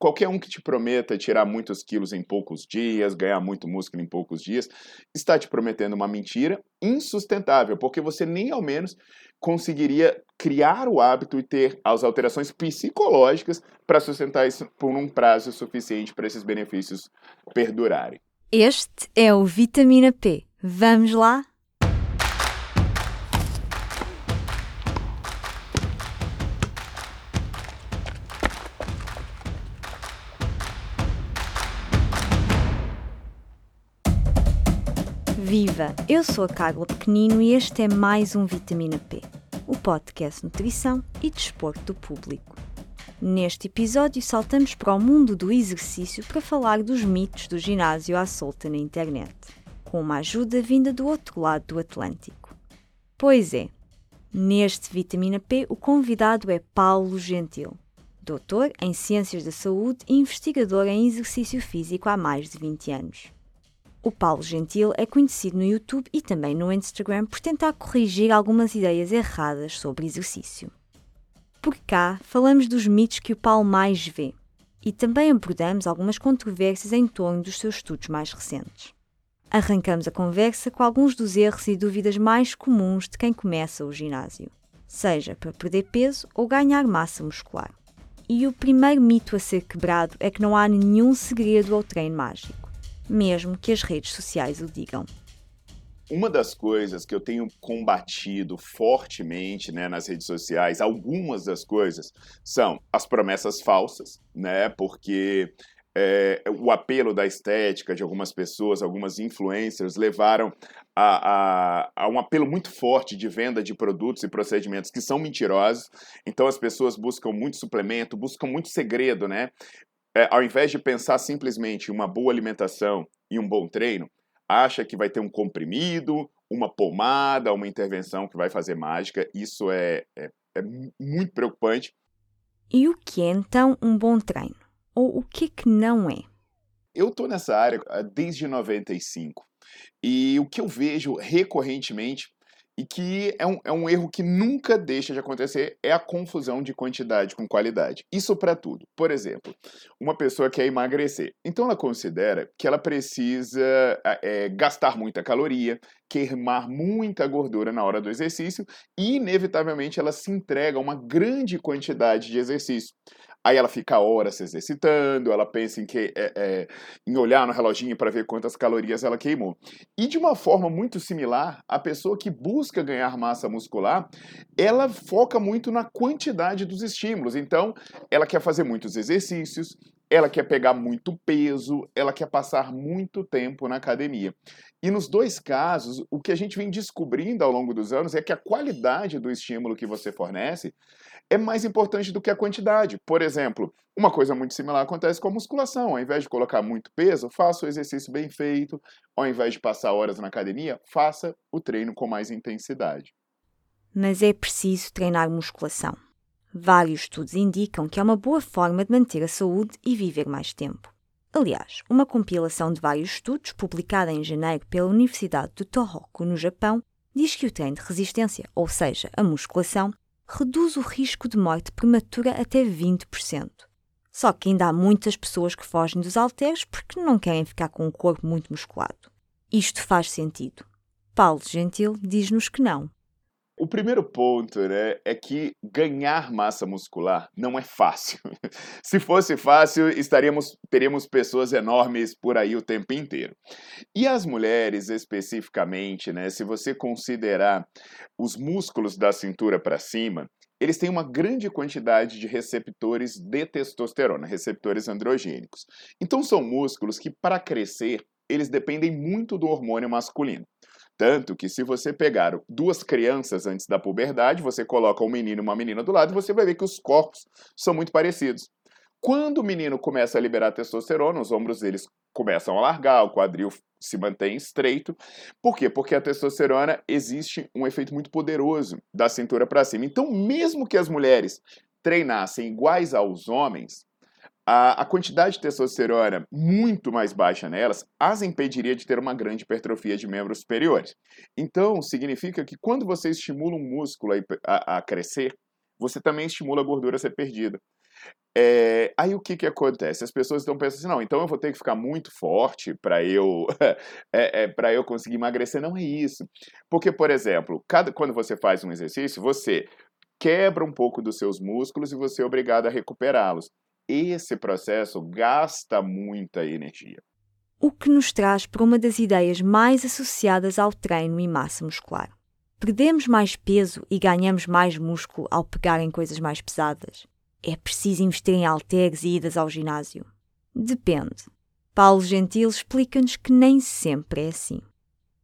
qualquer um que te prometa tirar muitos quilos em poucos dias, ganhar muito músculo em poucos dias, está te prometendo uma mentira insustentável, porque você nem ao menos conseguiria criar o hábito e ter as alterações psicológicas para sustentar isso por um prazo suficiente para esses benefícios perdurarem. Este é o Vitamina P. Vamos lá? Viva! Eu sou a Carla Pequenino e este é mais um Vitamina P, o podcast Nutrição e Desporto do Público. Neste episódio, saltamos para o mundo do exercício para falar dos mitos do ginásio à solta na internet, com uma ajuda vinda do outro lado do Atlântico. Pois é, neste Vitamina P, o convidado é Paulo Gentil, doutor em Ciências da Saúde e investigador em exercício físico há mais de 20 anos. O Paulo Gentil é conhecido no YouTube e também no Instagram por tentar corrigir algumas ideias erradas sobre exercício. Por cá, falamos dos mitos que o Paulo mais vê e também abordamos algumas controvérsias em torno dos seus estudos mais recentes. Arrancamos a conversa com alguns dos erros e dúvidas mais comuns de quem começa o ginásio, seja para perder peso ou ganhar massa muscular. E o primeiro mito a ser quebrado é que não há nenhum segredo ao treino mágico mesmo que as redes sociais o digam. Uma das coisas que eu tenho combatido fortemente né, nas redes sociais, algumas das coisas, são as promessas falsas, né? Porque é, o apelo da estética de algumas pessoas, algumas influencers, levaram a, a, a, um apelo muito forte de venda de produtos e procedimentos que são mentirosos. Então as pessoas buscam muito suplemento, buscam muito segredo, né? É, ao invés de pensar simplesmente em uma boa alimentação e um bom treino, acha que vai ter um comprimido, uma pomada, uma intervenção que vai fazer mágica. Isso é, é, é muito preocupante. E o que é então um bom treino? Ou o que que não é? Eu estou nessa área ah, desde 95 e o que eu vejo recorrentemente e que é um, é um erro que nunca deixa de acontecer é a confusão de quantidade com qualidade. Isso para tudo. Por exemplo, uma pessoa quer emagrecer, então ela considera que ela precisa é, gastar muita caloria, queimar muita gordura na hora do exercício e, inevitavelmente, ela se entrega a uma grande quantidade de exercício. Aí ela fica horas se exercitando, ela pensa em, que, é, é, em olhar no reloginho para ver quantas calorias ela queimou. E de uma forma muito similar, a pessoa que busca ganhar massa muscular, ela foca muito na quantidade dos estímulos. Então, ela quer fazer muitos exercícios, ela quer pegar muito peso, ela quer passar muito tempo na academia. E nos dois casos, o que a gente vem descobrindo ao longo dos anos é que a qualidade do estímulo que você fornece é mais importante do que a quantidade. Por exemplo, uma coisa muito similar acontece com a musculação. Ao invés de colocar muito peso, faça o exercício bem feito. Ao invés de passar horas na academia, faça o treino com mais intensidade. Mas é preciso treinar musculação. Vários estudos indicam que é uma boa forma de manter a saúde e viver mais tempo. Aliás, uma compilação de vários estudos, publicada em janeiro pela Universidade de Tohoku, no Japão, diz que o treino de resistência, ou seja, a musculação, reduz o risco de morte prematura até 20%. Só que ainda há muitas pessoas que fogem dos halteres porque não querem ficar com um corpo muito musculado. Isto faz sentido. Paulo Gentil diz-nos que não. O primeiro ponto né, é que ganhar massa muscular não é fácil. Se fosse fácil, estaríamos, teríamos pessoas enormes por aí o tempo inteiro. E as mulheres, especificamente, né, se você considerar os músculos da cintura para cima, eles têm uma grande quantidade de receptores de testosterona, receptores androgênicos. Então são músculos que, para crescer, eles dependem muito do hormônio masculino. Tanto que se você pegar duas crianças antes da puberdade, você coloca um menino e uma menina do lado, você vai ver que os corpos são muito parecidos. Quando o menino começa a liberar testosterona, os ombros deles começam a largar, o quadril se mantém estreito. Por quê? Porque a testosterona existe um efeito muito poderoso da cintura para cima. Então, mesmo que as mulheres treinassem iguais aos homens, a, a, quantidade de testosterona muito mais baixa nelas as impediria de ter uma grande hipertrofia de membros superiores. Então, significa que quando você estimula um músculo a, a, crescer, você também estimula a gordura a ser perdida. É, aí o que, que acontece? As pessoas estão pensando assim, não, então eu vou ter que ficar muito forte para eu é, é, para eu conseguir emagrecer. Não é isso. Porque, por exemplo, cada, quando você faz um exercício, você quebra um pouco dos seus músculos e você é obrigado a recuperá-los. Esse processo gasta muita energia. O que nos traz para uma das ideias mais associadas ao treino e massa muscular. Perdemos mais peso e ganhamos mais músculo ao pegar em coisas mais pesadas. É preciso investir em halteres e idas ao ginásio? Depende. Paulo Gentil explica-nos que nem sempre é assim.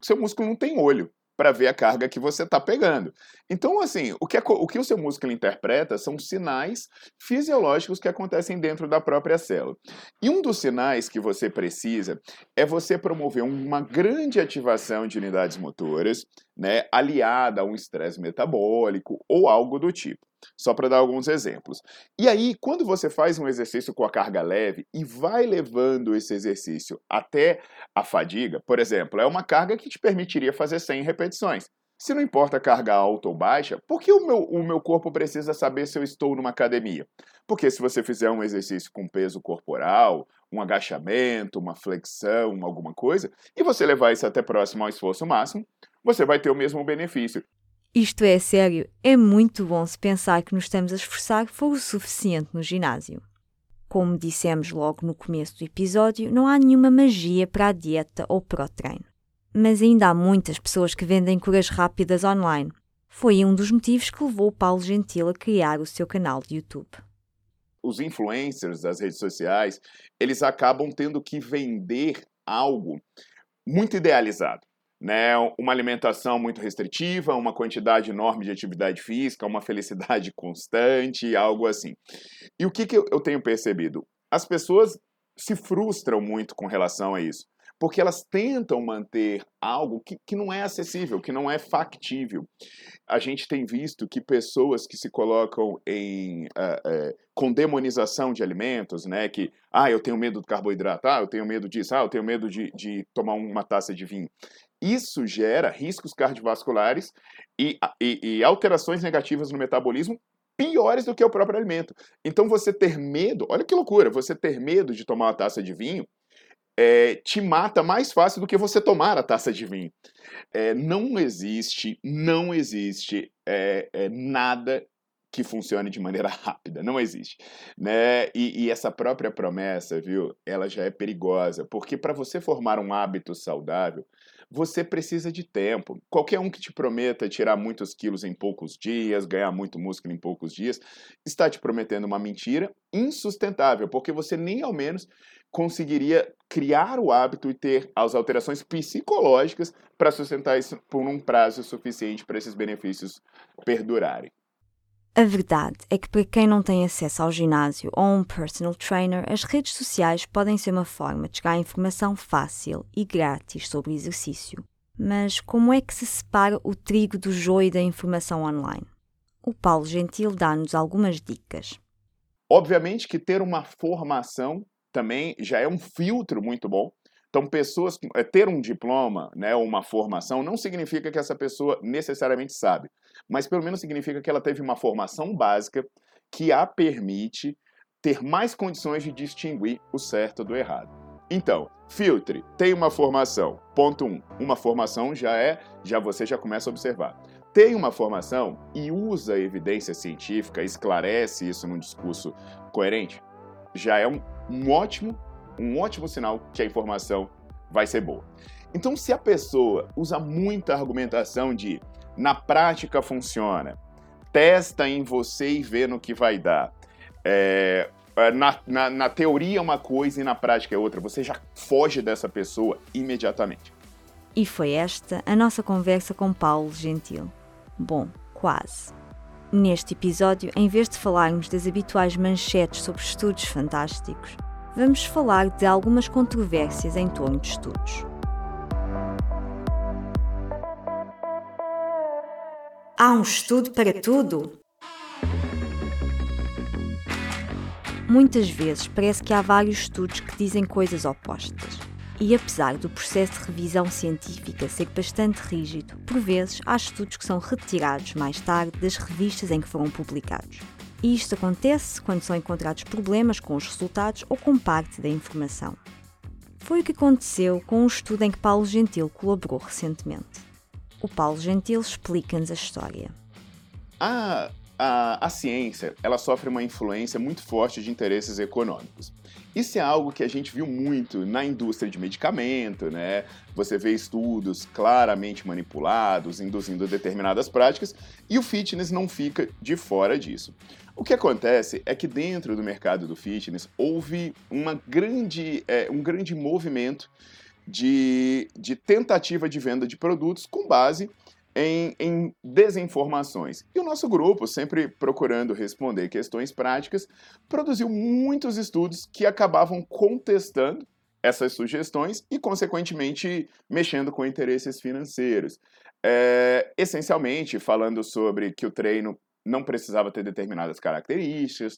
Seu músculo não tem olho para ver a carga que você está pegando. Então, assim, o que, é, o que o seu músculo interpreta são sinais fisiológicos que acontecem dentro da própria célula. E um dos sinais que você precisa é você promover uma grande ativação de unidades motoras, né, aliada a um estresse metabólico ou algo do tipo. Só para dar alguns exemplos. E aí, quando você faz um exercício com a carga leve e vai levando esse exercício até a fadiga, por exemplo, é uma carga que te permitiria fazer 100 repetições. Se não importa carga alta ou baixa, por que o meu, o meu corpo precisa saber se eu estou numa academia? Porque se você fizer um exercício com peso corporal, um agachamento, uma flexão, alguma coisa, e você levar isso até próximo ao esforço máximo, você vai ter o mesmo benefício. Isto é sério, é muito bom se pensar que nos estamos a esforçar for o suficiente no ginásio. Como dissemos logo no começo do episódio, não há nenhuma magia para a dieta ou para o treino mas ainda há muitas pessoas que vendem curas rápidas online. Foi um dos motivos que levou Paulo Gentil a criar o seu canal de YouTube. Os influencers das redes sociais, eles acabam tendo que vender algo muito idealizado. Né, uma alimentação muito restritiva, uma quantidade enorme de atividade física, uma felicidade constante, algo assim. E o que, que eu tenho percebido? As pessoas se frustram muito com relação a isso porque elas tentam manter algo que, que não é acessível, que não é factível. A gente tem visto que pessoas que se colocam em uh, uh, com demonização de alimentos, né, que ah, eu tenho medo do carboidrato, ah, eu tenho medo disso, ah, eu tenho medo de, de tomar uma taça de vinho. Isso gera riscos cardiovasculares e, e, e alterações negativas no metabolismo piores do que o próprio alimento. Então você ter medo, olha que loucura, você ter medo de tomar uma taça de vinho é, te mata mais fácil do que você tomar a taça de vinho. É, não existe, não existe é, nada que funcione de maneira rápida, não existe, né? E, e, essa própria promessa, viu? Ela já é perigosa, porque para você formar um hábito saudável, você precisa de tempo. Qualquer um que te prometa tirar muitos quilos em poucos dias, ganhar muito músculo em poucos dias, está te prometendo uma mentira insustentável, porque você nem ao menos conseguiria criar o hábito e ter as alterações psicológicas para sustentar isso por um prazo suficiente para esses benefícios perdurarem. A verdade é que para quem não tem acesso ao ginásio ou a um personal trainer, as redes sociais podem ser uma forma de chegar a informação fácil e grátis sobre o exercício. Mas como é que se separa o trigo do joio da informação online? O Paulo Gentil dá-nos algumas dicas. Obviamente que ter uma formação também já é um filtro muito bom então, pessoas eh, ter um diploma, né, uma formação, não significa que essa pessoa necessariamente sabe, mas pelo menos significa que ela teve uma formação básica que a permite ter mais condições de distinguir o certo do errado. Então, filtre, tem uma formação. Ponto 1. Um, uma formação já é, já você já começa a observar. Tem uma formação e usa evidência científica, esclarece isso num discurso coerente, já é um, um ótimo um ótimo sinal que a informação vai ser boa. Então, se a pessoa usa muita argumentação de na prática funciona, testa em você e vê no que vai dar. É, é, na, na, na teoria é uma coisa e na prática é outra. Você já foge dessa pessoa imediatamente. E foi esta a nossa conversa com Paulo Gentil. Bom, quase. Neste episódio, em vez de falarmos das habituais manchetes sobre estudos fantásticos, vamos falar de algumas controvérsias em torno de estudos. Há um estudo para tudo? Muitas vezes parece que há vários estudos que dizem coisas opostas. E apesar do processo de revisão científica ser bastante rígido, por vezes há estudos que são retirados mais tarde das revistas em que foram publicados. E isto acontece quando são encontrados problemas com os resultados ou com parte da informação. Foi o que aconteceu com um estudo em que Paulo Gentil colaborou recentemente. O Paulo Gentil explica-nos a história. A, a, a ciência ela sofre uma influência muito forte de interesses econômicos. Isso é algo que a gente viu muito na indústria de medicamento, né? Você vê estudos claramente manipulados, induzindo determinadas práticas, e o fitness não fica de fora disso. O que acontece é que dentro do mercado do fitness houve uma grande, é, um grande movimento de, de tentativa de venda de produtos com base em, em, desinformações. E o nosso grupo, sempre procurando responder questões práticas, produziu muitos estudos que acabavam contestando essas sugestões e, consequentemente, mexendo com interesses financeiros. É, essencialmente, falando sobre que o treino não precisava ter determinadas características,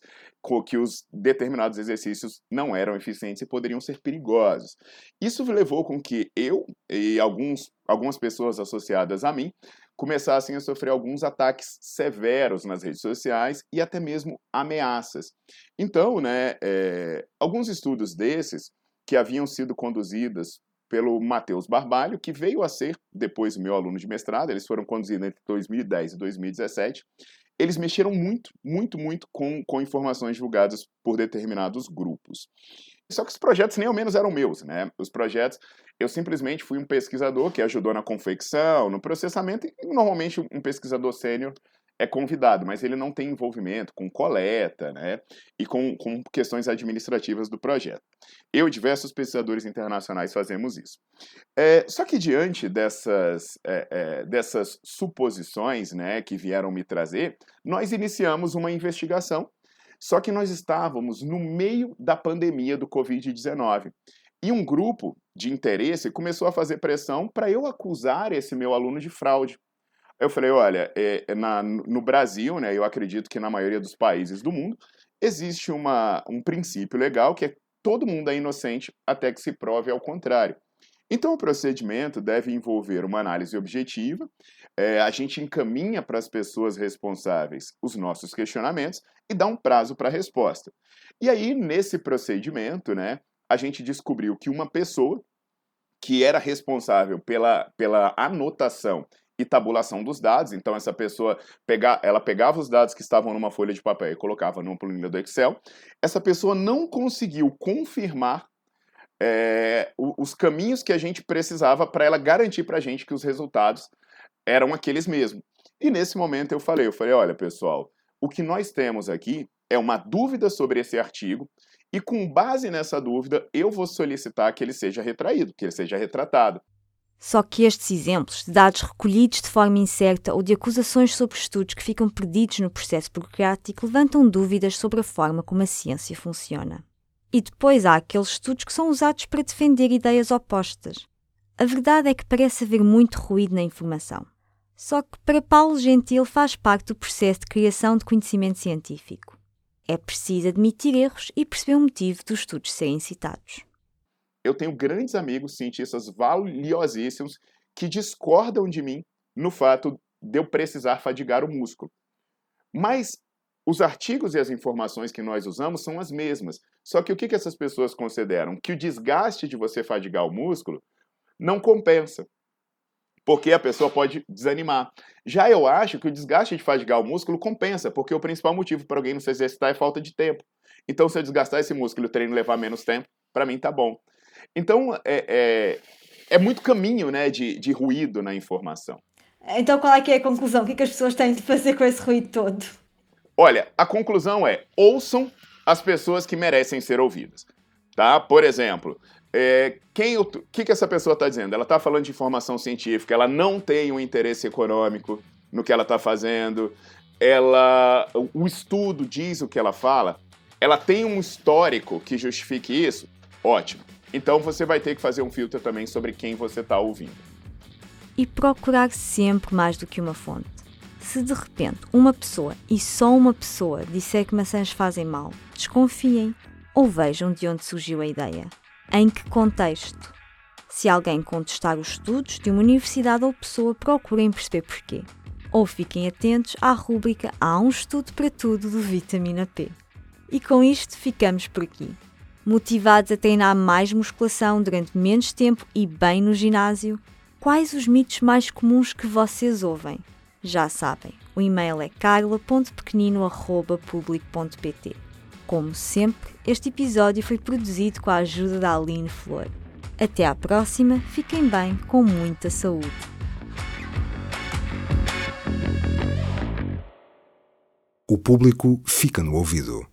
que os determinados exercícios não eram eficientes e poderiam ser perigosos. Isso levou com que eu e alguns, algumas pessoas associadas a mim começassem a sofrer alguns ataques severos nas redes sociais e até mesmo ameaças. Então, né, é, alguns estudos desses que haviam sido conduzidos pelo Matheus Barbalho, que veio a ser depois meu aluno de mestrado, eles foram conduzidos entre 2010 e 2017, eles mexeram muito, muito, muito com, com informações divulgadas por determinados grupos. Só que os projetos nem ao menos eram meus, né? Os projetos, eu simplesmente fui um pesquisador que ajudou na confecção, no processamento, e normalmente um pesquisador sênior é convidado, mas ele não tem envolvimento com coleta, né? E com, com questões administrativas do projeto. Eu e diversos pesquisadores internacionais fazemos isso. É, só que diante dessas, é, é, dessas suposições né, que vieram me trazer, nós iniciamos uma investigação, só que nós estávamos no meio da pandemia do Covid-19. E um grupo de interesse começou a fazer pressão para eu acusar esse meu aluno de fraude. Eu falei, olha, é, na, no Brasil, né, eu acredito que na maioria dos países do mundo, existe uma, um princípio legal que é todo mundo é inocente até que se prove ao contrário. Então, o procedimento deve envolver uma análise objetiva, é, a gente encaminha para as pessoas responsáveis os nossos questionamentos e dá um prazo para a resposta. E aí, nesse procedimento, né, a gente descobriu que uma pessoa que era responsável pela, pela anotação e tabulação dos dados. Então essa pessoa pega, ela pegava os dados que estavam numa folha de papel e colocava numa planilha do Excel. Essa pessoa não conseguiu confirmar é, os caminhos que a gente precisava para ela garantir para a gente que os resultados eram aqueles mesmos. E nesse momento eu falei, eu falei, olha pessoal, o que nós temos aqui é uma dúvida sobre esse artigo e com base nessa dúvida eu vou solicitar que ele seja retraído, que ele seja retratado. Só que estes exemplos de dados recolhidos de forma incerta ou de acusações sobre estudos que ficam perdidos no processo burocrático levantam dúvidas sobre a forma como a ciência funciona. E depois há aqueles estudos que são usados para defender ideias opostas. A verdade é que parece haver muito ruído na informação. Só que para Paulo Gentil faz parte do processo de criação de conhecimento científico. É preciso admitir erros e perceber o motivo dos estudos serem citados eu tenho grandes amigos cientistas valiosíssimos que discordam de mim no fato de eu precisar fadigar o músculo. Mas os artigos e as informações que nós usamos são as mesmas. Só que o que, essas pessoas consideram? Que o desgaste de você fadigar o músculo não compensa. Porque a pessoa pode desanimar. Já eu acho que o desgaste de fadigar o músculo compensa, porque o principal motivo para alguém não se exercitar é falta de tempo. Então, se eu desgastar esse músculo e o treino levar menos tempo, para mim tá bom. Então, é, é, é muito caminho né, de, de ruído na informação. Então, qual é que é a conclusão? O que, é que as pessoas têm de fazer com esse ruído todo? Olha, a conclusão é: ouçam as pessoas que merecem ser ouvidas. Tá? Por exemplo, é, quem o que, que essa pessoa está dizendo? Ela está falando de informação científica, ela não tem um interesse econômico no que ela está fazendo, ela, o estudo diz o que ela fala, ela tem um histórico que justifique isso, ótimo. Então você vai ter que fazer um filtro também sobre quem você está ouvindo. E procurar sempre mais do que uma fonte. Se de repente uma pessoa e só uma pessoa disser que maçãs fazem mal, desconfiem ou vejam de onde surgiu a ideia. Em que contexto? Se alguém contestar os estudos de uma universidade ou pessoa, procurem perceber porquê. ou fiquem atentos à rúbrica Há um estudo para tudo do Vitamina P. E com isto ficamos por aqui. Motivados a treinar mais musculação durante menos tempo e bem no ginásio? Quais os mitos mais comuns que vocês ouvem? Já sabem, o e-mail é carla.pequenino.public.pt. Como sempre, este episódio foi produzido com a ajuda da Aline Flor. Até à próxima, fiquem bem, com muita saúde. O público fica no ouvido.